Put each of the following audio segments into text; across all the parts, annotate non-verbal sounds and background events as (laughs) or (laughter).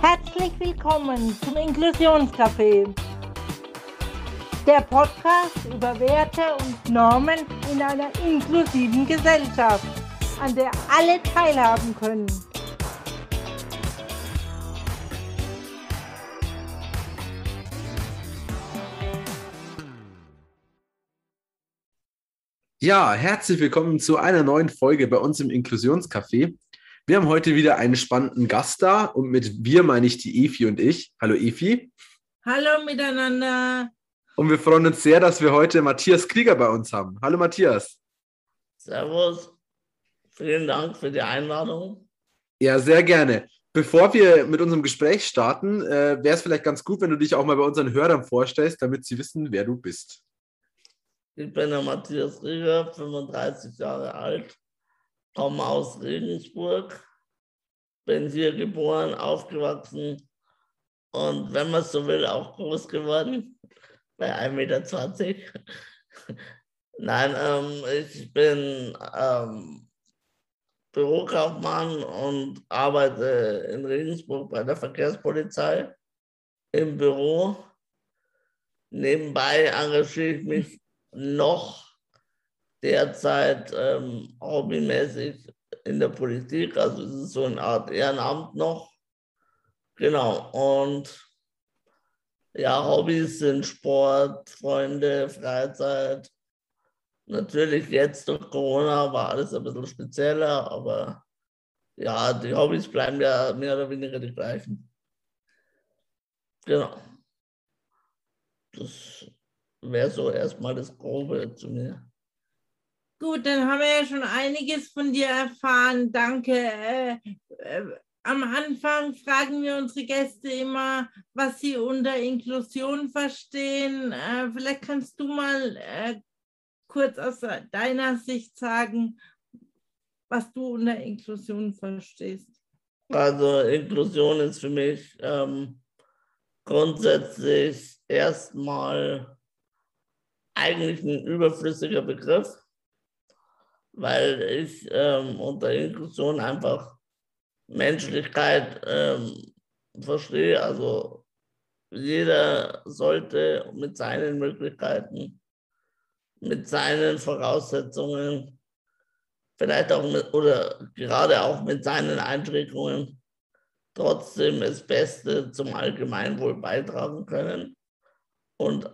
Herzlich willkommen zum Inklusionscafé. Der Podcast über Werte und Normen in einer inklusiven Gesellschaft, an der alle teilhaben können. Ja, herzlich willkommen zu einer neuen Folge bei uns im Inklusionscafé. Wir haben heute wieder einen spannenden Gast da und mit wir meine ich die Efi und ich. Hallo Efi. Hallo miteinander. Und wir freuen uns sehr, dass wir heute Matthias Krieger bei uns haben. Hallo Matthias. Servus. Vielen Dank für die Einladung. Ja, sehr gerne. Bevor wir mit unserem Gespräch starten, äh, wäre es vielleicht ganz gut, wenn du dich auch mal bei unseren Hörern vorstellst, damit sie wissen, wer du bist. Ich bin der Matthias Rieger, 35 Jahre alt, komme aus Regensburg, bin hier geboren, aufgewachsen und wenn man so will, auch groß geworden, bei 1,20 Meter. (laughs) Nein, ähm, ich bin ähm, Bürokaufmann und arbeite in Regensburg bei der Verkehrspolizei im Büro. Nebenbei engagiere ich mich noch derzeit ähm, hobbymäßig in der Politik. Also es ist so eine Art Ehrenamt noch. Genau. Und ja, Hobbys sind Sport, Freunde, Freizeit. Natürlich jetzt durch Corona war alles ein bisschen spezieller, aber ja, die Hobbys bleiben ja mehr oder weniger die gleichen. Genau. Das wäre so erstmal das Grobe zu mir. Gut, dann haben wir ja schon einiges von dir erfahren. Danke. Äh, äh, am Anfang fragen wir unsere Gäste immer, was sie unter Inklusion verstehen. Äh, vielleicht kannst du mal äh, kurz aus deiner Sicht sagen, was du unter Inklusion verstehst. Also Inklusion ist für mich ähm, grundsätzlich erstmal eigentlich ein überflüssiger Begriff, weil ich ähm, unter Inklusion einfach Menschlichkeit ähm, verstehe. Also jeder sollte mit seinen Möglichkeiten, mit seinen Voraussetzungen, vielleicht auch mit, oder gerade auch mit seinen Einschränkungen trotzdem das Beste zum Allgemeinwohl beitragen können. Und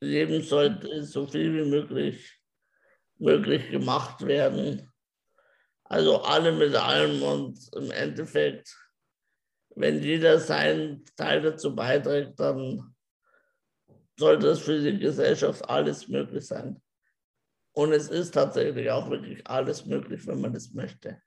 jedem sollte so viel wie möglich, möglich gemacht werden. Also alle mit allem und im Endeffekt, wenn jeder seinen Teil dazu beiträgt, dann sollte es für die Gesellschaft alles möglich sein. Und es ist tatsächlich auch wirklich alles möglich, wenn man das möchte.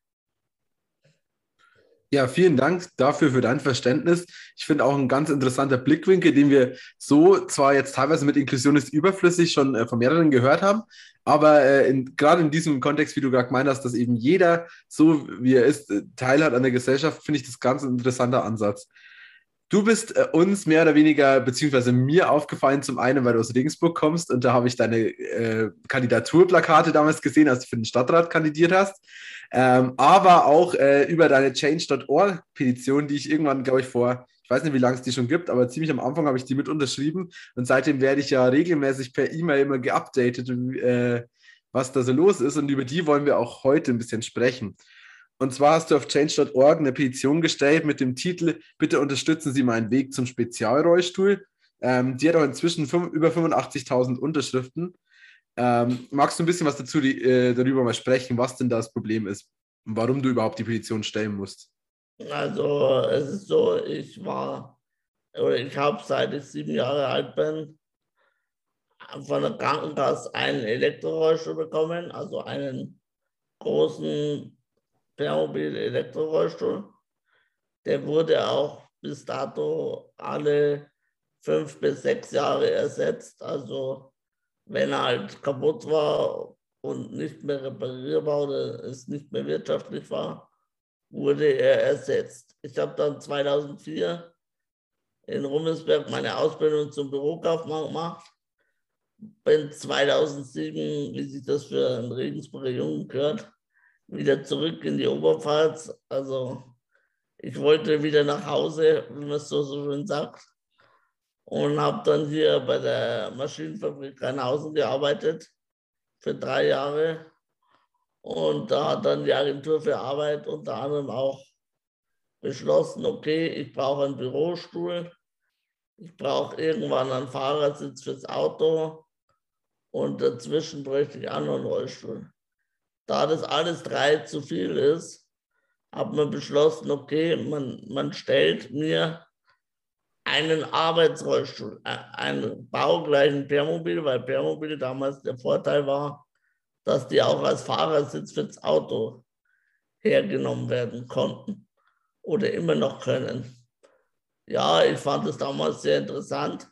Ja, vielen Dank dafür für dein Verständnis. Ich finde auch ein ganz interessanter Blickwinkel, den wir so zwar jetzt teilweise mit Inklusion ist überflüssig schon äh, von mehreren gehört haben, aber äh, gerade in diesem Kontext, wie du gerade gemeint hast, dass eben jeder so wie er ist, äh, Teil hat an der Gesellschaft, finde ich das ganz interessanter Ansatz. Du bist äh, uns mehr oder weniger, beziehungsweise mir aufgefallen, zum einen, weil du aus Regensburg kommst und da habe ich deine äh, Kandidaturplakate damals gesehen, als du für den Stadtrat kandidiert hast, ähm, aber auch äh, über deine Change.org-Petition, die ich irgendwann, glaube ich, vor, ich weiß nicht, wie lange es die schon gibt, aber ziemlich am Anfang habe ich die mit unterschrieben. Und seitdem werde ich ja regelmäßig per E-Mail immer geupdatet, äh, was da so los ist. Und über die wollen wir auch heute ein bisschen sprechen. Und zwar hast du auf change.org eine Petition gestellt mit dem Titel Bitte unterstützen Sie meinen Weg zum Spezialrollstuhl. Ähm, die hat auch inzwischen über 85.000 Unterschriften. Ähm, magst du ein bisschen was dazu die, äh, darüber mal sprechen, was denn das Problem ist und warum du überhaupt die Petition stellen musst? Also es ist so, ich war oder ich habe seit ich sieben Jahre alt bin von der Krankenkasse einen Elektrorollstuhl bekommen, also einen großen Playmobil Elektrorollstuhl. Der wurde auch bis dato alle fünf bis sechs Jahre ersetzt. Also wenn er halt kaputt war und nicht mehr reparierbar oder es nicht mehr wirtschaftlich war, wurde er ersetzt. Ich habe dann 2004 in Rummelsberg meine Ausbildung zum Bürokaufmann gemacht. Bin 2007, wie sich das für einen Regensburger Jungen gehört, wieder zurück in die Oberpfalz. Also ich wollte wieder nach Hause, wie man es so, schön sagt. Und habe dann hier bei der Maschinenfabrik Rheinhausen gearbeitet für drei Jahre. Und da hat dann die Agentur für Arbeit unter anderem auch beschlossen, okay, ich brauche einen Bürostuhl, ich brauche irgendwann einen Fahrersitz fürs Auto und dazwischen bräuchte ich auch noch einen Rollstuhl. Da das alles drei zu viel ist, hat man beschlossen, okay, man, man stellt mir einen Arbeitsrollstuhl, äh, einen baugleichen Permobil, weil Permobil damals der Vorteil war, dass die auch als Fahrersitz fürs Auto hergenommen werden konnten oder immer noch können. Ja, ich fand es damals sehr interessant.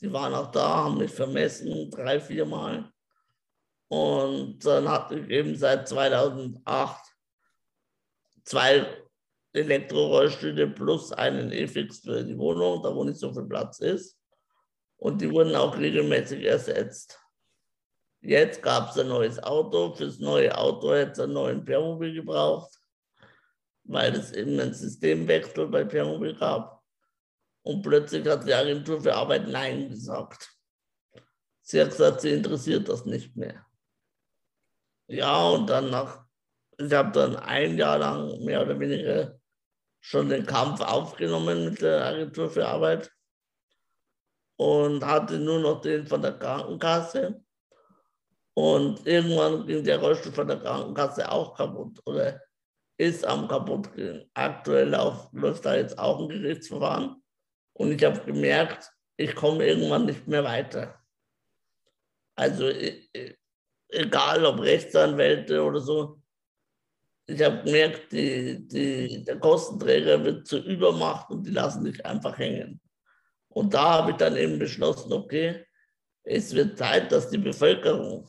Die waren auch da, haben mich vermessen, drei, vier Mal. Und dann hatte ich eben seit 2008 zwei Elektrorollstühle plus einen E-Fix für die Wohnung, da wo nicht so viel Platz ist. Und die wurden auch regelmäßig ersetzt. Jetzt gab es ein neues Auto. Fürs neue Auto hätte es einen neuen Permobil gebraucht, weil es eben einen Systemwechsel bei Permobil gab. Und plötzlich hat die Agentur für Arbeit Nein gesagt. Sie hat gesagt, sie interessiert das nicht mehr. Ja, und dann nach, ich habe dann ein Jahr lang mehr oder weniger schon den Kampf aufgenommen mit der Agentur für Arbeit und hatte nur noch den von der Krankenkasse. Und irgendwann ging der Rollstuhl von der Krankenkasse auch kaputt oder ist am kaputt gehen. Aktuell läuft da jetzt auch ein Gerichtsverfahren. Und ich habe gemerkt, ich komme irgendwann nicht mehr weiter. Also egal ob Rechtsanwälte oder so, ich habe gemerkt, die, die, der Kostenträger wird zur Übermacht und die lassen dich einfach hängen. Und da habe ich dann eben beschlossen, okay, es wird Zeit, dass die Bevölkerung,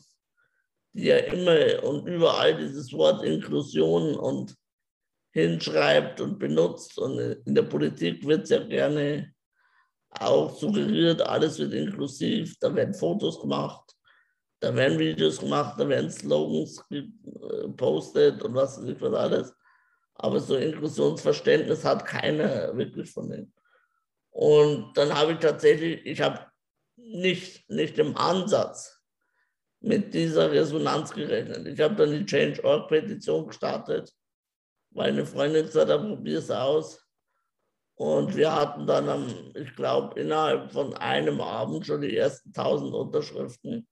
die ja immer und überall dieses Wort Inklusion und hinschreibt und benutzt und in der Politik wird es ja gerne auch suggeriert, alles wird inklusiv, da werden Fotos gemacht, da werden Videos gemacht, da werden Slogans gepostet und was ich was alles. Aber so Inklusionsverständnis hat keiner wirklich von denen. Und dann habe ich tatsächlich, ich habe nicht, nicht im Ansatz mit dieser Resonanz gerechnet. Ich habe dann die Change.org-Petition gestartet, weil eine Freundin gesagt hat, probier es aus. Und wir hatten dann, ich glaube, innerhalb von einem Abend schon die ersten 1000 Unterschriften.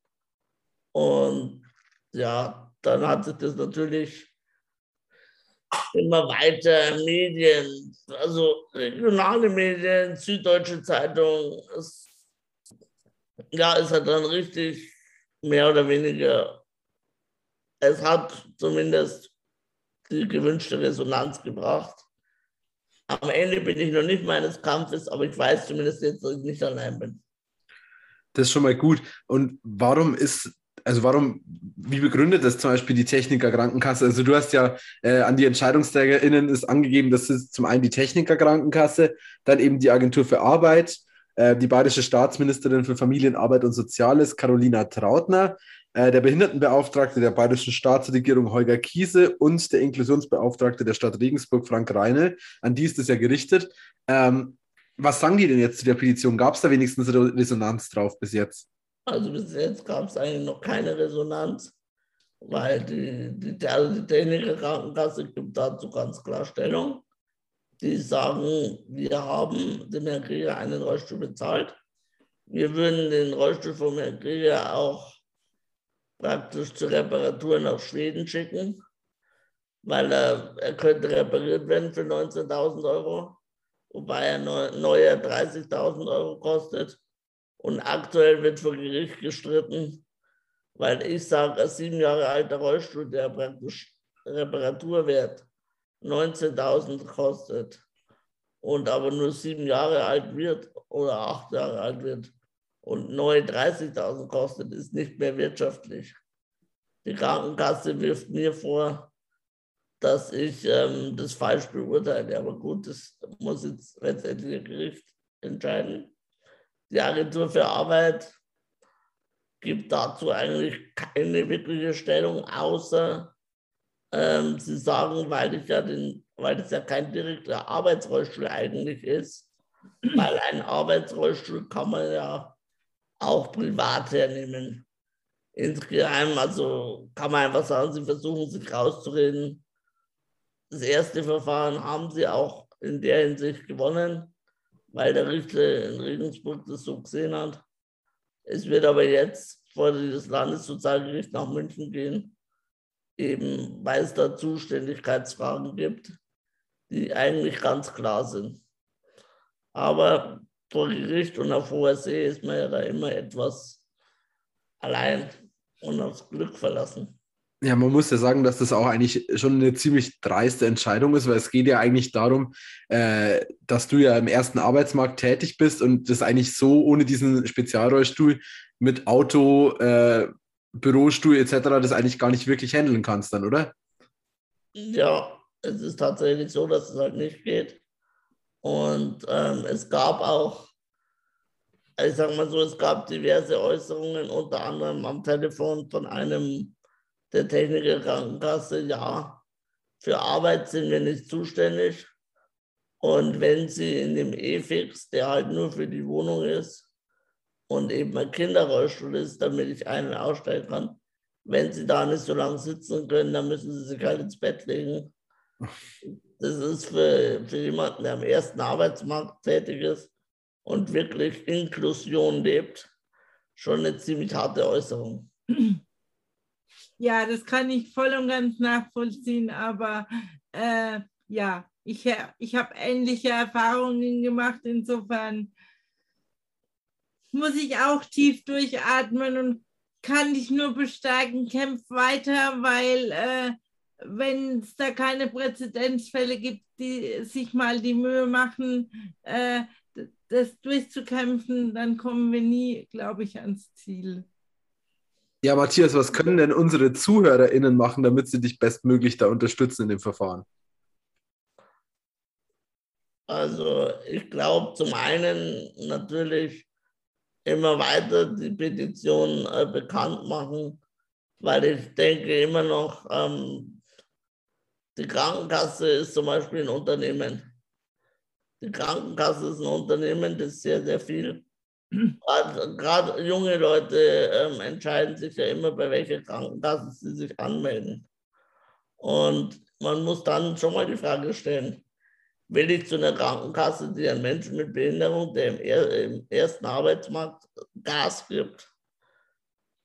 Und ja, dann hat sich das natürlich immer weiter Medien, also regionale Medien, Süddeutsche Zeitung, es, ja, es hat dann richtig mehr oder weniger, es hat zumindest die gewünschte Resonanz gebracht. Am Ende bin ich noch nicht meines Kampfes, aber ich weiß zumindest jetzt, dass ich nicht allein bin. Das ist schon mal gut. Und warum ist also warum, wie begründet das zum Beispiel die Techniker Krankenkasse? Also du hast ja äh, an die EntscheidungsträgerInnen ist angegeben, das ist zum einen die Techniker Krankenkasse, dann eben die Agentur für Arbeit, äh, die bayerische Staatsministerin für Familien, Arbeit und Soziales, Carolina Trautner, äh, der Behindertenbeauftragte der bayerischen Staatsregierung, Holger Kiese und der Inklusionsbeauftragte der Stadt Regensburg, Frank Reine. An die ist es ja gerichtet. Ähm, was sagen die denn jetzt zu der Petition? Gab es da wenigstens Resonanz drauf bis jetzt? Also bis jetzt gab es eigentlich noch keine Resonanz, weil die, die, also die Techniker Krankenkasse gibt dazu ganz klar Stellung. Die sagen, wir haben dem Herrn Krieger einen Rollstuhl bezahlt. Wir würden den Rollstuhl vom Herrn Krieger auch praktisch zur Reparatur nach Schweden schicken, weil er, er könnte repariert werden für 19.000 Euro, wobei er neuer 30.000 Euro kostet. Und aktuell wird vor Gericht gestritten, weil ich sage, ein sieben Jahre alter Rollstuhl, der praktisch Reparaturwert 19.000 kostet und aber nur sieben Jahre alt wird oder acht Jahre alt wird und neu 30.000 kostet, ist nicht mehr wirtschaftlich. Die Krankenkasse wirft mir vor, dass ich ähm, das falsch beurteile. Aber gut, das muss jetzt letztendlich das Gericht entscheiden. Die Agentur für Arbeit gibt dazu eigentlich keine wirkliche Stellung, außer ähm, sie sagen, weil ich ja den weil das ja kein direkter Arbeitsrollstuhl eigentlich ist, (clears throat) weil ein Arbeitsrollstuhl kann man ja auch privat hernehmen. Insgeheim, also kann man einfach sagen, sie versuchen sich rauszureden. Das erste Verfahren haben sie auch in der Hinsicht gewonnen, weil der Richter in Regensburg das so gesehen hat. Es wird aber jetzt vor das Landessozialgericht nach München gehen, eben weil es da Zuständigkeitsfragen gibt, die eigentlich ganz klar sind. Aber vor Gericht und auf hoher See ist man ja da immer etwas allein und aufs Glück verlassen. Ja, man muss ja sagen, dass das auch eigentlich schon eine ziemlich dreiste Entscheidung ist, weil es geht ja eigentlich darum, äh, dass du ja im ersten Arbeitsmarkt tätig bist und das eigentlich so ohne diesen Spezialrollstuhl mit Auto, äh, Bürostuhl etc. das eigentlich gar nicht wirklich handeln kannst dann, oder? Ja, es ist tatsächlich so, dass es halt nicht geht. Und ähm, es gab auch, ich sag mal so, es gab diverse Äußerungen, unter anderem am Telefon von einem der Techniker Krankenkasse, ja, für Arbeit sind wir nicht zuständig. Und wenn Sie in dem E-Fix, der halt nur für die Wohnung ist und eben ein Kinderrollstuhl ist, damit ich einen aussteigen kann, wenn Sie da nicht so lange sitzen können, dann müssen Sie sich halt ins Bett legen. Das ist für, für jemanden, der am ersten Arbeitsmarkt tätig ist und wirklich Inklusion lebt, schon eine ziemlich harte Äußerung. Ja, das kann ich voll und ganz nachvollziehen, aber äh, ja, ich, ich habe ähnliche Erfahrungen gemacht. Insofern muss ich auch tief durchatmen und kann dich nur bestärken, kämpf weiter, weil äh, wenn es da keine Präzedenzfälle gibt, die sich mal die Mühe machen, äh, das durchzukämpfen, dann kommen wir nie, glaube ich, ans Ziel. Ja, Matthias, was können denn unsere ZuhörerInnen machen, damit sie dich bestmöglich da unterstützen in dem Verfahren? Also ich glaube zum einen natürlich immer weiter die Petition äh, bekannt machen, weil ich denke immer noch, ähm, die Krankenkasse ist zum Beispiel ein Unternehmen. Die Krankenkasse ist ein Unternehmen, das sehr, sehr viel Gerade junge Leute ähm, entscheiden sich ja immer, bei welcher Krankenkasse sie sich anmelden. Und man muss dann schon mal die Frage stellen, will ich zu einer Krankenkasse, die einen Menschen mit Behinderung, der im, er im ersten Arbeitsmarkt Gas gibt,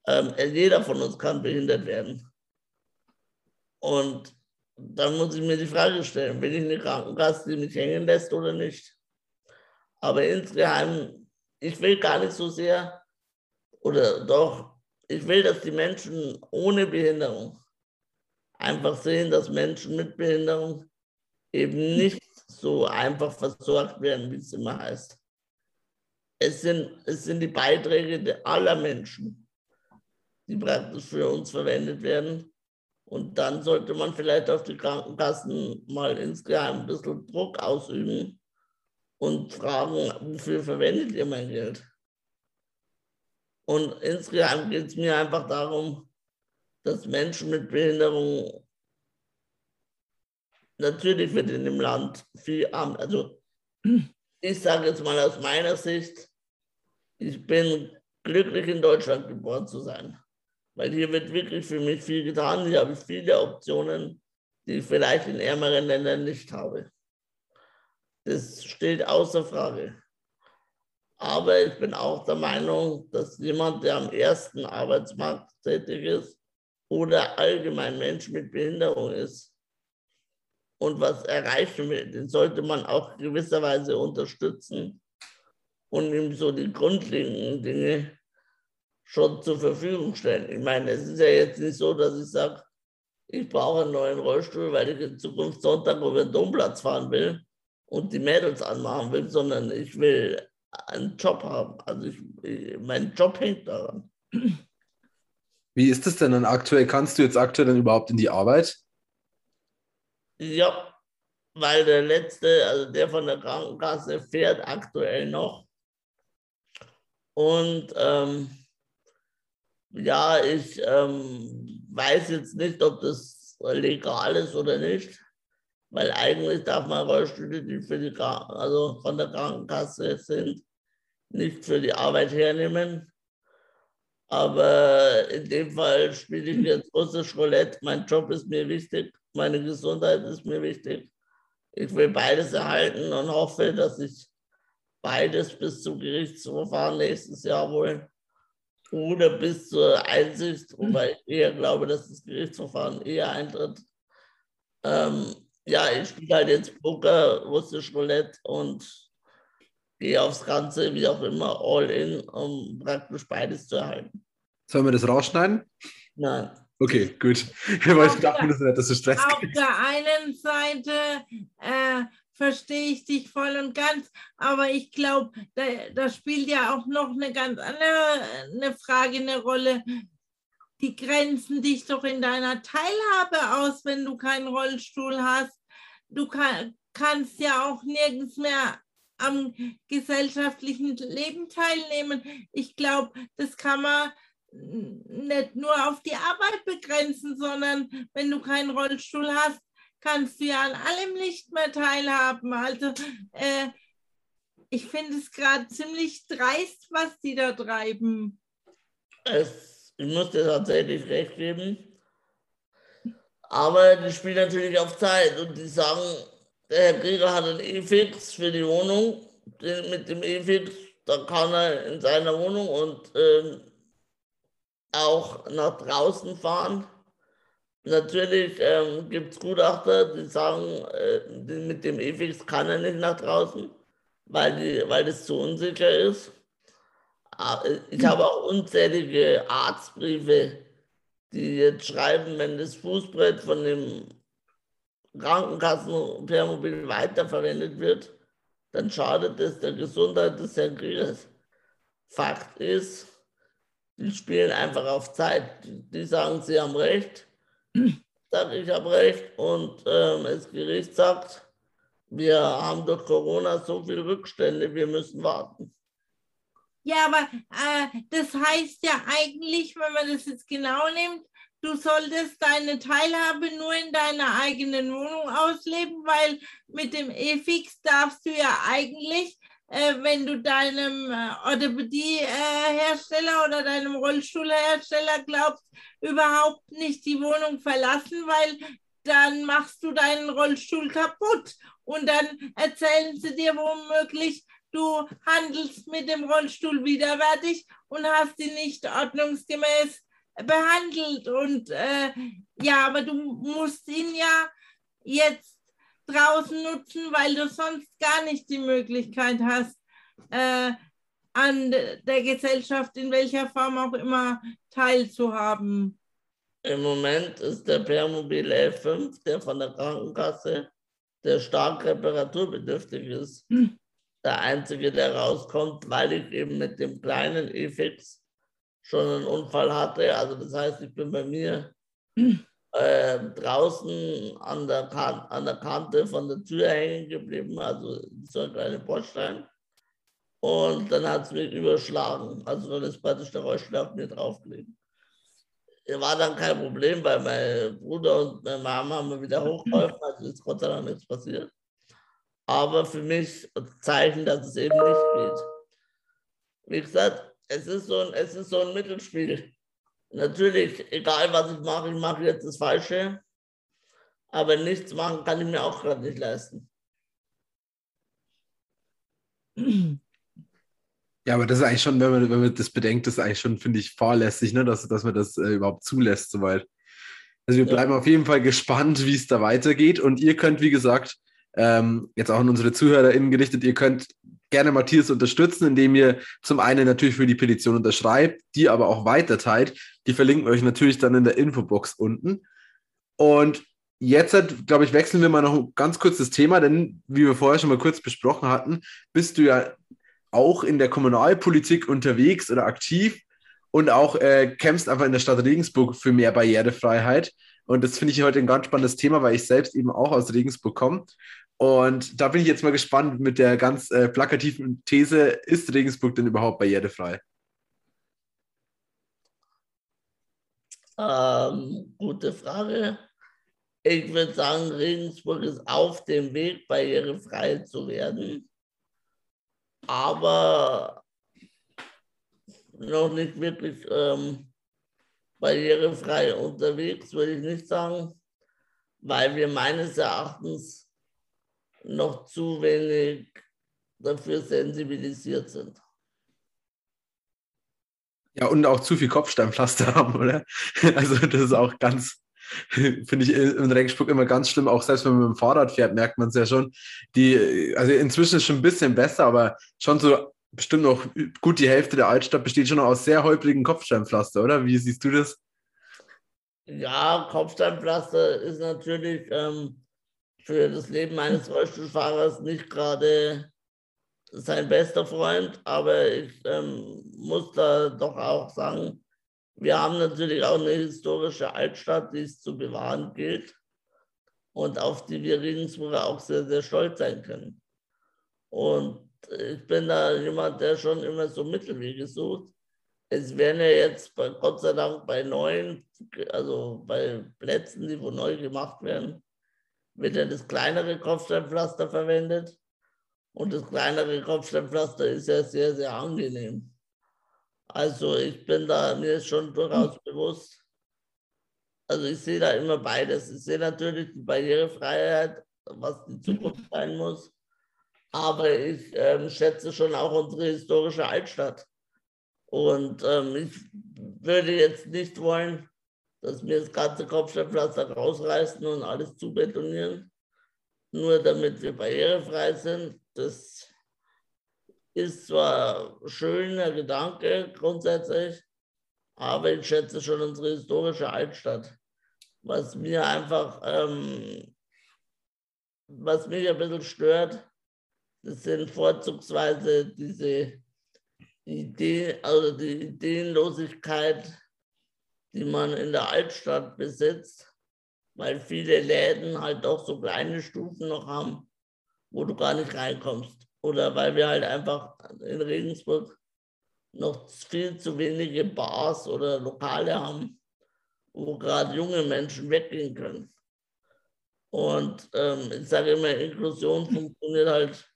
ähm, jeder von uns kann behindert werden. Und dann muss ich mir die Frage stellen, will ich eine Krankenkasse, die mich hängen lässt oder nicht? Aber insgeheim ich will gar nicht so sehr, oder doch, ich will, dass die Menschen ohne Behinderung einfach sehen, dass Menschen mit Behinderung eben nicht so einfach versorgt werden, wie es immer heißt. Es sind, es sind die Beiträge aller Menschen, die praktisch für uns verwendet werden. Und dann sollte man vielleicht auf die Krankenkassen mal insgeheim ein bisschen Druck ausüben, und fragen, wofür verwendet ihr mein Geld? Und insgesamt geht es mir einfach darum, dass Menschen mit Behinderung natürlich wird in dem Land viel arm. Also ich sage jetzt mal aus meiner Sicht, ich bin glücklich in Deutschland geboren zu sein, weil hier wird wirklich für mich viel getan. Hier habe ich viele Optionen, die ich vielleicht in ärmeren Ländern nicht habe. Das steht außer Frage. Aber ich bin auch der Meinung, dass jemand, der am ersten Arbeitsmarkt tätig ist oder allgemein Mensch mit Behinderung ist und was erreichen will, den sollte man auch gewisserweise unterstützen und ihm so die grundlegenden Dinge schon zur Verfügung stellen. Ich meine, es ist ja jetzt nicht so, dass ich sage, ich brauche einen neuen Rollstuhl, weil ich in Zukunft Sonntag über den Domplatz fahren will und die Mädels anmachen will, sondern ich will einen Job haben. Also ich, mein Job hängt daran. Wie ist es denn dann aktuell? Kannst du jetzt aktuell dann überhaupt in die Arbeit? Ja, weil der letzte, also der von der Krankenkasse, fährt aktuell noch. Und ähm, ja, ich ähm, weiß jetzt nicht, ob das legal ist oder nicht. Weil eigentlich darf man Rollstühle, die für die, also von der Krankenkasse sind, nicht für die Arbeit hernehmen. Aber in dem Fall spiele ich jetzt russisch Roulette. Mein Job ist mir wichtig, meine Gesundheit ist mir wichtig. Ich will beides erhalten und hoffe, dass ich beides bis zum Gerichtsverfahren nächstes Jahr wohl oder bis zur Einsicht, wobei ich eher glaube, dass das Gerichtsverfahren eher eintritt. Ähm, ja, ich spiele halt jetzt Poker, russisch Roulette und gehe aufs Ganze, wie auch immer, all in, um praktisch beides zu erhalten. Sollen wir das rausschneiden? Nein. Okay, gut. Weil ich dachte, das nicht, dass du Stress Auf der einen Seite äh, verstehe ich dich voll und ganz, aber ich glaube, da, da, spielt ja auch noch eine ganz andere eine Frage eine Rolle. Die grenzen dich doch in deiner Teilhabe aus, wenn du keinen Rollstuhl hast. Du kann, kannst ja auch nirgends mehr am gesellschaftlichen Leben teilnehmen. Ich glaube, das kann man nicht nur auf die Arbeit begrenzen, sondern wenn du keinen Rollstuhl hast, kannst du ja an allem nicht mehr teilhaben. Also äh, ich finde es gerade ziemlich dreist, was die da treiben. Es, ich muss dir tatsächlich recht geben. Aber die spielen natürlich auf Zeit und die sagen, der Herr Krieger hat einen E-Fix für die Wohnung. Mit dem E-Fix, da kann er in seiner Wohnung und ähm, auch nach draußen fahren. Natürlich ähm, gibt es Gutachter, die sagen, äh, mit dem E-Fix kann er nicht nach draußen, weil, die, weil das zu unsicher ist. Ah, ich habe auch unzählige Arztbriefe, die jetzt schreiben, wenn das Fußbrett von dem Krankenkassenpermobil weiterverwendet wird, dann schadet es der Gesundheit des Herrn Kriegers. Fakt ist, die spielen einfach auf Zeit. Die sagen, sie haben recht. (clears throat) Sag, ich habe recht. Und ähm, das Gericht sagt, wir haben durch Corona so viele Rückstände, wir müssen warten. Ja, aber äh, das heißt ja eigentlich, wenn man das jetzt genau nimmt, du solltest deine Teilhabe nur in deiner eigenen Wohnung ausleben, weil mit dem E-Fix darfst du ja eigentlich äh, wenn du deinem äh, Orthopädie-Hersteller oder deinem Rollstuhlhersteller glaubst, überhaupt nicht die Wohnung verlassen, weil dann machst du deinen Rollstuhl kaputt. Und dann erzählen sie dir womöglich, du handelst mit dem Rollstuhl widerwärtig und hast ihn nicht ordnungsgemäß behandelt. Und äh, ja, aber du musst ihn ja jetzt draußen nutzen, weil du sonst gar nicht die Möglichkeit hast, äh, an der Gesellschaft in welcher Form auch immer teilzuhaben. Im Moment ist der Permobil L5, der von der Krankenkasse, der stark reparaturbedürftig ist, hm. Der einzige, der rauskommt, weil ich eben mit dem kleinen E-Fix schon einen Unfall hatte. Also das heißt, ich bin bei mir äh, draußen an der, an der Kante von der Tür hängen geblieben, also so ein kleiner Bordstein. Und dann hat es mich überschlagen. Also dann ist praktisch der Rollstuhl auf mir draufgelegt. War dann kein Problem, weil mein Bruder und meine Mama haben mir wieder hochgeholfen, also ist Gott sei Dank nichts passiert. Aber für mich ein Zeichen, dass es eben nicht geht. Wie gesagt, es ist so ein, es ist so ein Mittelspiel natürlich, egal was ich mache, ich mache jetzt das Falsche. Aber nichts machen kann ich mir auch gerade nicht leisten. Ja, aber das ist eigentlich schon, wenn man, wenn man das bedenkt, das ist eigentlich schon, finde ich, fahrlässig, ne? dass, dass man das äh, überhaupt zulässt, soweit. Also wir bleiben ja. auf jeden Fall gespannt, wie es da weitergeht. Und ihr könnt, wie gesagt, ähm, jetzt auch an unsere ZuhörerInnen gerichtet, ihr könnt gerne Matthias unterstützen, indem ihr zum einen natürlich für die Petition unterschreibt, die aber auch weiterteilt. Die verlinken wir euch natürlich dann in der Infobox unten. Und jetzt, glaube ich, wechseln wir mal noch ganz kurz das Thema, denn wie wir vorher schon mal kurz besprochen hatten, bist du ja auch in der Kommunalpolitik unterwegs oder aktiv und auch äh, kämpfst einfach in der Stadt Regensburg für mehr Barrierefreiheit. Und das finde ich heute ein ganz spannendes Thema, weil ich selbst eben auch aus Regensburg komme. Und da bin ich jetzt mal gespannt mit der ganz äh, plakativen These, ist Regensburg denn überhaupt barrierefrei? Ähm, gute Frage. ich würde sagen, Regensburg ist auf dem Weg, barrierefrei zu werden, aber noch nicht wirklich ähm, barrierefrei unterwegs, würde ich nicht sagen, weil wir meines Erachtens noch zu wenig dafür sensibilisiert sind. Ja, und auch zu viel Kopfsteinpflaster (laughs) haben, oder? Also das ist auch ganz, (laughs) finde ich in Regensburg immer ganz schlimm. Auch selbst wenn man mit dem Fahrrad fährt, merkt man es ja schon. Die, also inzwischen ist es schon ein bisschen besser, aber schon so bestimmt noch gut die Hälfte der Altstadt besteht schon aus sehr holprigen Kopfsteinpflaster, oder? Wie siehst du das? Ja, Kopfsteinpflaster ist natürlich ähm, für das Leben eines Rollstuhlfahrers nicht gerade sein bester Freund, aber ich ähm, muss da doch auch sagen, wir haben natürlich auch eine historische Altstadt, die es zu bewahren gilt und auf die wir Regensburger auch sehr, sehr stolz sein können. Und ich bin da jemand, der schon immer so Mittelwege sucht. Es werden ja jetzt bei, Gott sei Dank bei neuen, also bei Plätzen, die wo neu gemacht werden, wird ja das kleinere Kopfsteinpflaster verwendet. Und das kleinere Kopfsteinpflaster ist ja sehr, sehr angenehm. Also ich bin da, mir ist schon durchaus mhm. bewusst, also ich sehe da immer beides. Ich sehe natürlich die Barrierefreiheit, was die Zukunft sein muss. Aber ich ähm, schätze schon auch unsere historische Altstadt. Und ähm, ich würde jetzt nicht wollen, dass wir das ganze Kopfsteinpflaster rausreißen und alles zubetonieren, nur damit wir barrierefrei sind. Das ist zwar ein schöner Gedanke grundsätzlich, aber ich schätze schon unsere historische Altstadt. Was mir einfach, ähm, was mich ein bisschen stört, das sind vorzugsweise diese Idee, also die Ideenlosigkeit, die man in der Altstadt besitzt, weil viele Läden halt doch so kleine Stufen noch haben, wo du gar nicht reinkommst. Oder weil wir halt einfach in Regensburg noch viel zu wenige Bars oder Lokale haben, wo gerade junge Menschen weggehen können. Und ähm, ich sage immer, Inklusion funktioniert halt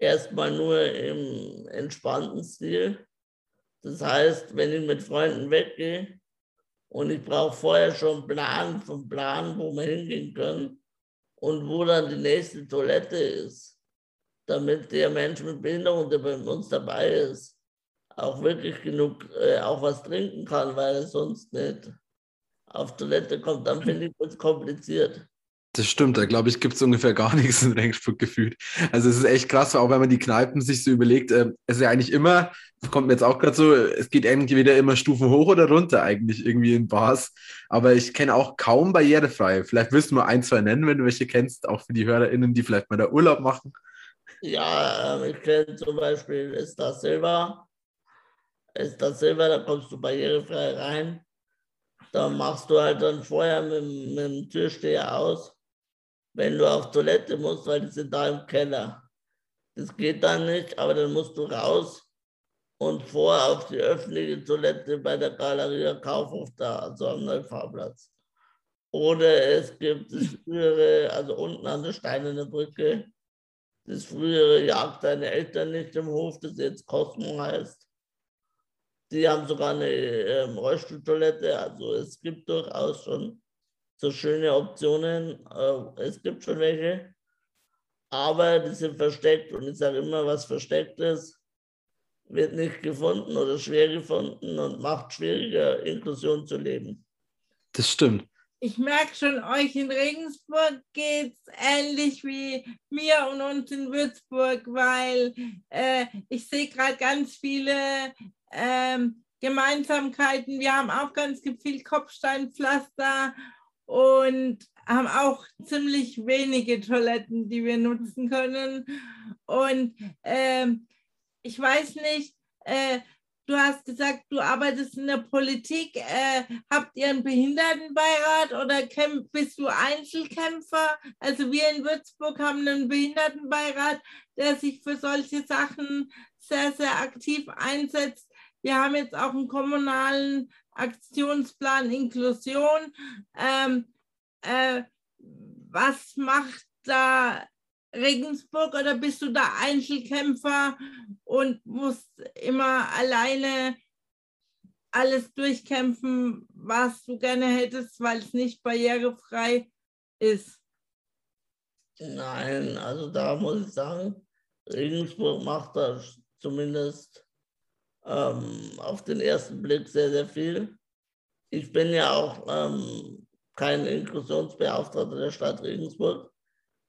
erstmal nur im entspannten Stil. Das heißt, wenn ich mit Freunden weggehe und ich brauche vorher schon Plan vom Plan, wo wir hingehen können und wo dann die nächste Toilette ist, damit der Mensch mit Behinderung, der bei uns dabei ist, auch wirklich genug, äh, auch was trinken kann, weil er sonst nicht auf Toilette kommt, dann finde ich es kompliziert. Das stimmt, da glaube ich, gibt es ungefähr gar (laughs) nichts in Regensburg gefühlt. Also es ist echt krass, auch wenn man die Kneipen sich so überlegt, äh, es ist ja eigentlich immer, kommt mir jetzt auch gerade so, es geht entweder immer Stufen hoch oder runter eigentlich irgendwie in Bars. Aber ich kenne auch kaum barrierefrei. Vielleicht wirst du mal ein, zwei nennen, wenn du welche kennst, auch für die HörerInnen, die vielleicht mal da Urlaub machen. Ja, ähm, ich kenne zum Beispiel Esta Silva. Esta Silva, da kommst du barrierefrei rein. Da machst du halt dann vorher mit, mit dem Türsteher aus wenn du auf Toilette musst, weil die sind da im Keller. Das geht dann nicht, aber dann musst du raus und vor auf die öffentliche Toilette bei der Galeria Kaufhof da, also am Neufahrplatz. Oder es gibt das frühere, also unten an der Steinerne Brücke, das frühere Jagd deine Eltern nicht im Hof, das jetzt Cosmo heißt. Die haben sogar eine ähm, Rollstuhltoilette, also es gibt durchaus schon so schöne Optionen. Äh, es gibt schon welche, aber die sind versteckt. Und ich sage immer, was versteckt ist, wird nicht gefunden oder schwer gefunden und macht schwieriger, Inklusion zu leben. Das stimmt. Ich merke schon, euch in Regensburg geht es ähnlich wie mir und uns in Würzburg, weil äh, ich sehe gerade ganz viele ähm, Gemeinsamkeiten. Wir haben auch ganz viel Kopfsteinpflaster und haben auch ziemlich wenige Toiletten, die wir nutzen können. Und äh, ich weiß nicht, äh, du hast gesagt, du arbeitest in der Politik. Äh, habt ihr einen Behindertenbeirat oder bist du Einzelkämpfer? Also wir in Würzburg haben einen Behindertenbeirat, der sich für solche Sachen sehr, sehr aktiv einsetzt. Wir haben jetzt auch einen kommunalen Aktionsplan Inklusion. Ähm, äh, was macht da Regensburg oder bist du da Einzelkämpfer und musst immer alleine alles durchkämpfen, was du gerne hättest, weil es nicht barrierefrei ist? Nein, also da muss ich sagen, Regensburg macht das zumindest ähm, auf den ersten Blick sehr, sehr viel. Ich bin ja auch ähm, kein Inklusionsbeauftragter der Stadt Regensburg.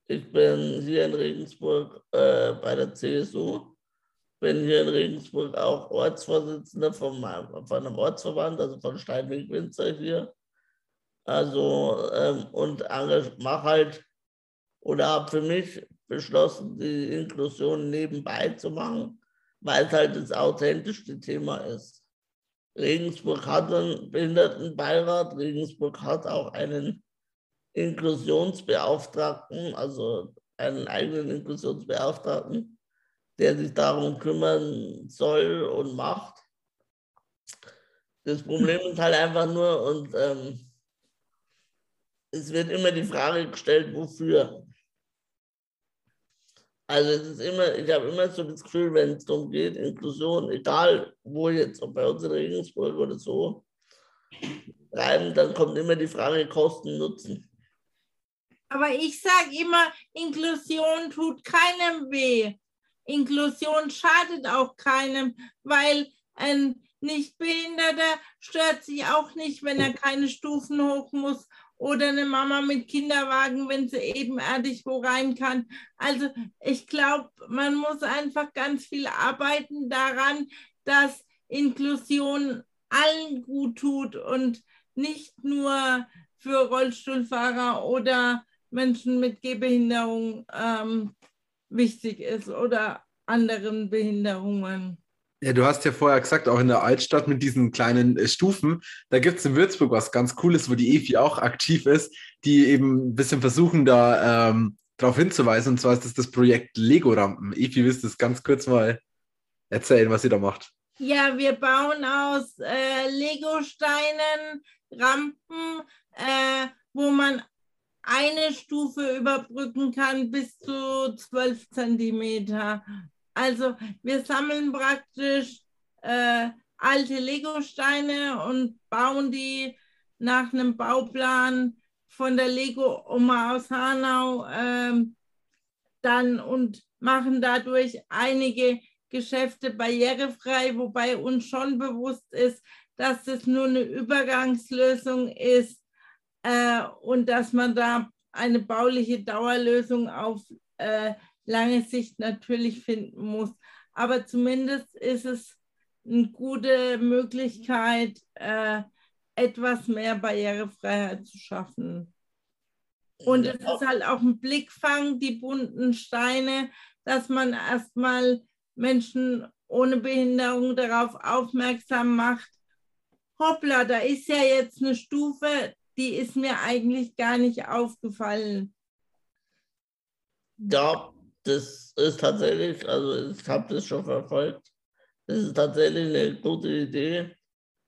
Ich bin hier in Regensburg äh, bei der CSU, bin hier in Regensburg auch Ortsvorsitzender von, von einem Ortsverband, also von Steinweg-Winzer hier. Also ähm, und mache halt oder habe für mich beschlossen, die Inklusion nebenbei zu machen, weil es halt das authentischste Thema ist. Regensburg hat einen Behindertenbeirat, Regensburg hat auch einen Inklusionsbeauftragten, also einen eigenen Inklusionsbeauftragten, der sich darum kümmern soll und macht. Das Problem ist halt einfach nur, und ähm, es wird immer die Frage gestellt, wofür. Also es ist immer, ich habe immer so das Gefühl, wenn es darum geht, Inklusion, egal wo jetzt, ob bei uns in Regensburg oder so, rein, dann kommt immer die Frage Kosten, Nutzen. Aber ich sage immer, Inklusion tut keinem weh. Inklusion schadet auch keinem, weil ein Nichtbehinderter stört sich auch nicht, wenn er keine Stufen hoch muss oder eine Mama mit Kinderwagen, wenn sie ebenerdig wo rein kann. Also ich glaube, man muss einfach ganz viel arbeiten daran, dass Inklusion allen gut tut und nicht nur für Rollstuhlfahrer oder Menschen mit Gehbehinderung ähm, wichtig ist oder anderen Behinderungen. Ja, du hast ja vorher gesagt, auch in der Altstadt mit diesen kleinen äh, Stufen, da gibt es in Würzburg was ganz Cooles, wo die EFI auch aktiv ist, die eben ein bisschen versuchen, da ähm, darauf hinzuweisen. Und zwar ist das das Projekt Lego-Rampen. EFI, willst du das ganz kurz mal erzählen, was ihr da macht? Ja, wir bauen aus äh, Lego-Steinen Rampen, äh, wo man eine Stufe überbrücken kann bis zu 12 Zentimeter. Also wir sammeln praktisch äh, alte Lego-Steine und bauen die nach einem Bauplan von der Lego-Oma aus Hanau ähm, dann und machen dadurch einige Geschäfte barrierefrei, wobei uns schon bewusst ist, dass das nur eine Übergangslösung ist äh, und dass man da eine bauliche Dauerlösung auf äh, lange Sicht natürlich finden muss. Aber zumindest ist es eine gute Möglichkeit, äh, etwas mehr Barrierefreiheit zu schaffen. Und es ist halt auch ein Blickfang, die bunten Steine, dass man erstmal Menschen ohne Behinderung darauf aufmerksam macht, hoppla, da ist ja jetzt eine Stufe, die ist mir eigentlich gar nicht aufgefallen. Ja, das ist tatsächlich, also ich habe das schon verfolgt. Das ist tatsächlich eine gute Idee.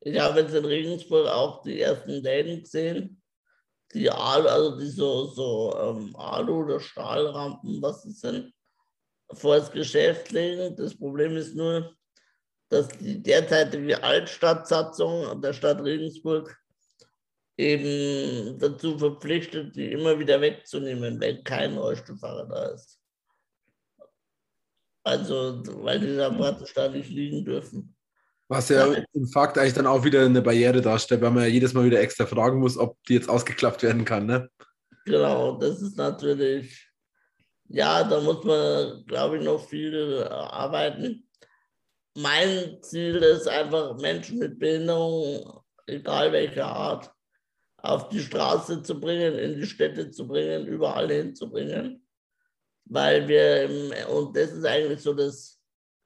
Ich habe jetzt in Regensburg auch die ersten Läden gesehen, die Alu, also die so, so ähm, Alu- oder Stahlrampen, was es sind, vor das Geschäft legen. Das Problem ist nur, dass die derzeitige Altstadtsatzung der Stadt Regensburg eben dazu verpflichtet, die immer wieder wegzunehmen, wenn kein Rollstuhlfahrer da ist. Also, weil die da praktisch da nicht liegen dürfen. Was ja im Fakt eigentlich dann auch wieder eine Barriere darstellt, weil man ja jedes Mal wieder extra fragen muss, ob die jetzt ausgeklappt werden kann, ne? Genau, das ist natürlich, ja, da muss man, glaube ich, noch viel arbeiten. Mein Ziel ist einfach, Menschen mit Behinderung, egal welcher Art, auf die Straße zu bringen, in die Städte zu bringen, überall hinzubringen. Weil wir, und das ist eigentlich so das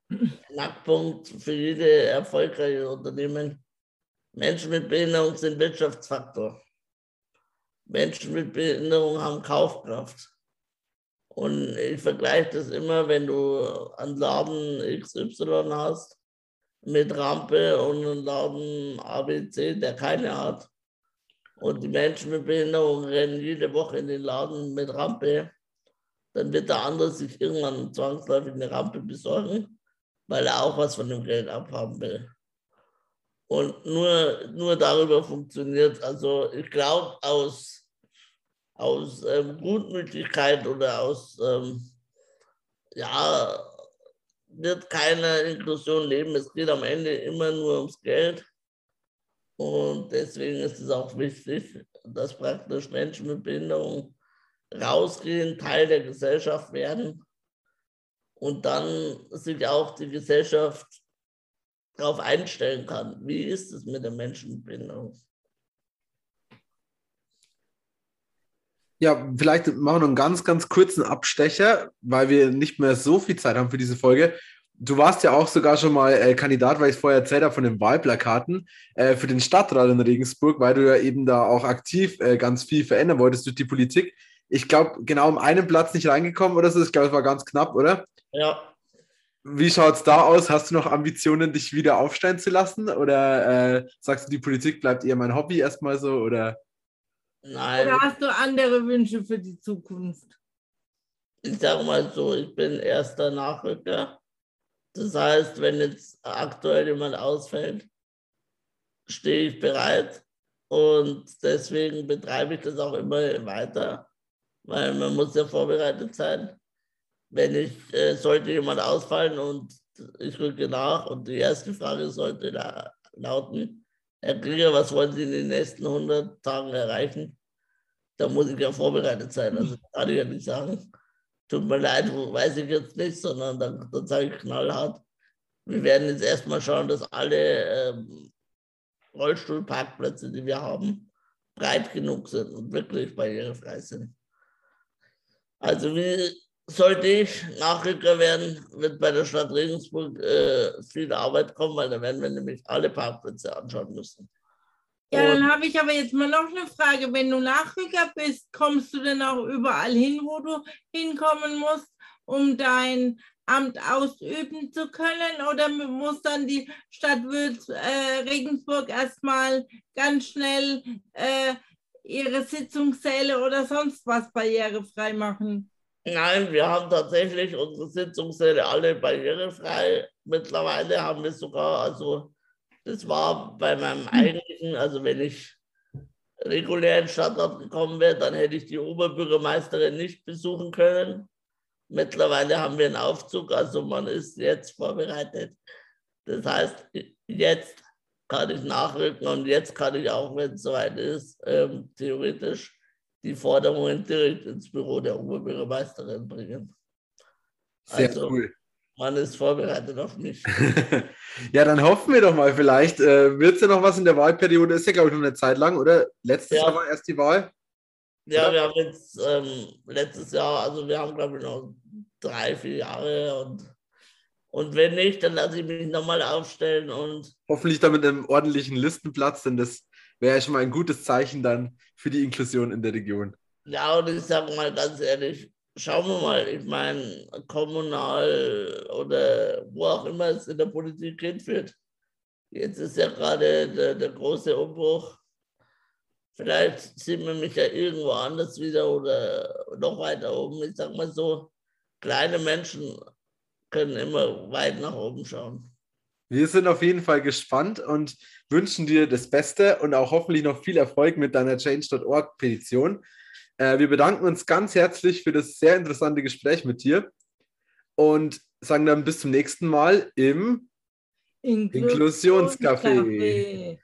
(clears throat) Knackpunkt für jede erfolgreiche Unternehmen. Menschen mit Behinderung sind Wirtschaftsfaktor. Menschen mit Behinderung haben Kaufkraft. Und ich vergleiche das immer, wenn du einen Laden XY hast mit Rampe und einen Laden ABC, der keine hat und die Menschen mit Behinderung rennen jede Woche in den Laden mit Rampe, dann wird der andere sich irgendwann zwangsläufig eine Rampe besorgen, weil er auch was von dem Geld abhaben will. Und nur, nur darüber funktioniert. Also ich glaube, aus, aus ähm, Gutmütigkeit oder aus, ähm, ja, wird keine Inklusion leben. Es geht am Ende immer nur ums Geld. Und deswegen ist es auch wichtig, dass praktisch Menschen mit Behinderung rausgehen, Teil der Gesellschaft werden und dann sich auch die Gesellschaft darauf einstellen kann. Wie ist es mit der Menschenbindung? Ja, vielleicht machen wir einen ganz, ganz kurzen Abstecher, weil wir nicht mehr so viel Zeit haben für diese Folge. Du warst ja auch sogar schon mal äh, Kandidat, weil ich es vorher erzählt habe, von den Wahlplakaten äh, für den Stadtrat in Regensburg, weil du ja eben da auch aktiv äh, ganz viel verändern wolltest durch die Politik. Ich glaube, genau um einen Platz nicht reingekommen oder so. Ich glaube, es war ganz knapp, oder? Ja, Wie schaut es da aus? Hast du noch Ambitionen, dich wieder aufsteigen zu lassen? Oder äh, sagst du, die Politik bleibt eher mein Hobby erstmal so? Oder nein. Oder hast du andere Wünsche für die Zukunft? ich sage mal so, ich bin erster Nachrücker. Das heißt, wenn jetzt aktuell jemand ausfällt, stehe ich bereit. Und deswegen betreibe ich das auch immer weiter, weil man muss ja vorbereitet sein. Wenn ich, äh, sollte jemand ausfallen und ich rücke nach und die erste Frage sollte da lauten, Herr Krieger, was wollen Sie in den nächsten 100 Tagen erreichen? Da muss ich ja vorbereitet sein. Also kann ich ja nicht sagen, tut mir leid, weiß ich jetzt nicht, sondern dann, dann sage ich knallhart, wir werden jetzt erstmal schauen, dass alle ähm, Rollstuhlparkplätze, die wir haben, breit genug sind und wirklich barrierefrei sind. Also wie sollte ich Nachrücker werden, wird bei der Stadt Regensburg äh, viel Arbeit kommen, weil da werden wir nämlich alle Parkplätze anschauen müssen. Ja, Und- dann habe ich aber jetzt mal noch eine Frage. Wenn du Nachrücker bist, kommst du denn auch überall hin, wo du hinkommen musst, um dein Amt ausüben zu können? Oder muss dann die Stadt Würz, äh, Regensburg erstmal ganz schnell äh, ihre Sitzungssäle oder sonst was barrierefrei machen? Nein, wir haben tatsächlich unsere Sitzungssäle alle barrierefrei. Mittlerweile haben wir sogar, also das war bei meinem eigentlichen, also wenn ich regulär in Stadtrat gekommen wäre, dann hätte ich die Oberbürgermeisterin nicht besuchen können. Mittlerweile haben wir einen Aufzug, also man ist jetzt vorbereitet. Das heißt, jetzt kann ich nachrücken und jetzt kann ich auch, wenn es soweit ist, ähm, theoretisch die Forderungen direkt ins Büro der Oberbürgermeisterin bringen. sehr Also- cool. Man ist vorbereitet auf mich. (laughs) ja, dann hoffen wir doch mal, vielleicht äh, wird es ja noch was in der Wahlperiode. Ist ja, glaube ich, noch eine Zeit lang, oder? Letztes Ja. Jahr war erst die Wahl. Ja, wir haben jetzt ähm, letztes Jahr, also wir haben, glaube ich, noch drei, vier Jahre und, und wenn nicht, dann lasse ich mich nochmal aufstellen und Hoffentlich dann mit einem ordentlichen Listenplatz, denn das wäre ja schon mal ein gutes Zeichen dann für die Inklusion in der Region. ja, und ich sage mal ganz ehrlich, schauen wir mal, ich meine, kommunal oder wo auch immer es in der Politik hinführt. Jetzt ist ja gerade der, der große Umbruch. Vielleicht sieht man mich ja irgendwo anders wieder oder noch weiter oben. Ich sag mal so, kleine Menschen können immer weit nach oben schauen. Wir sind auf jeden Fall gespannt und wünschen dir das Beste und auch hoffentlich noch viel Erfolg mit deiner Change.org-Petition. Äh, wir bedanken uns ganz herzlich für das sehr interessante Gespräch mit dir und sagen dann bis zum nächsten Mal im Inklusionscafé.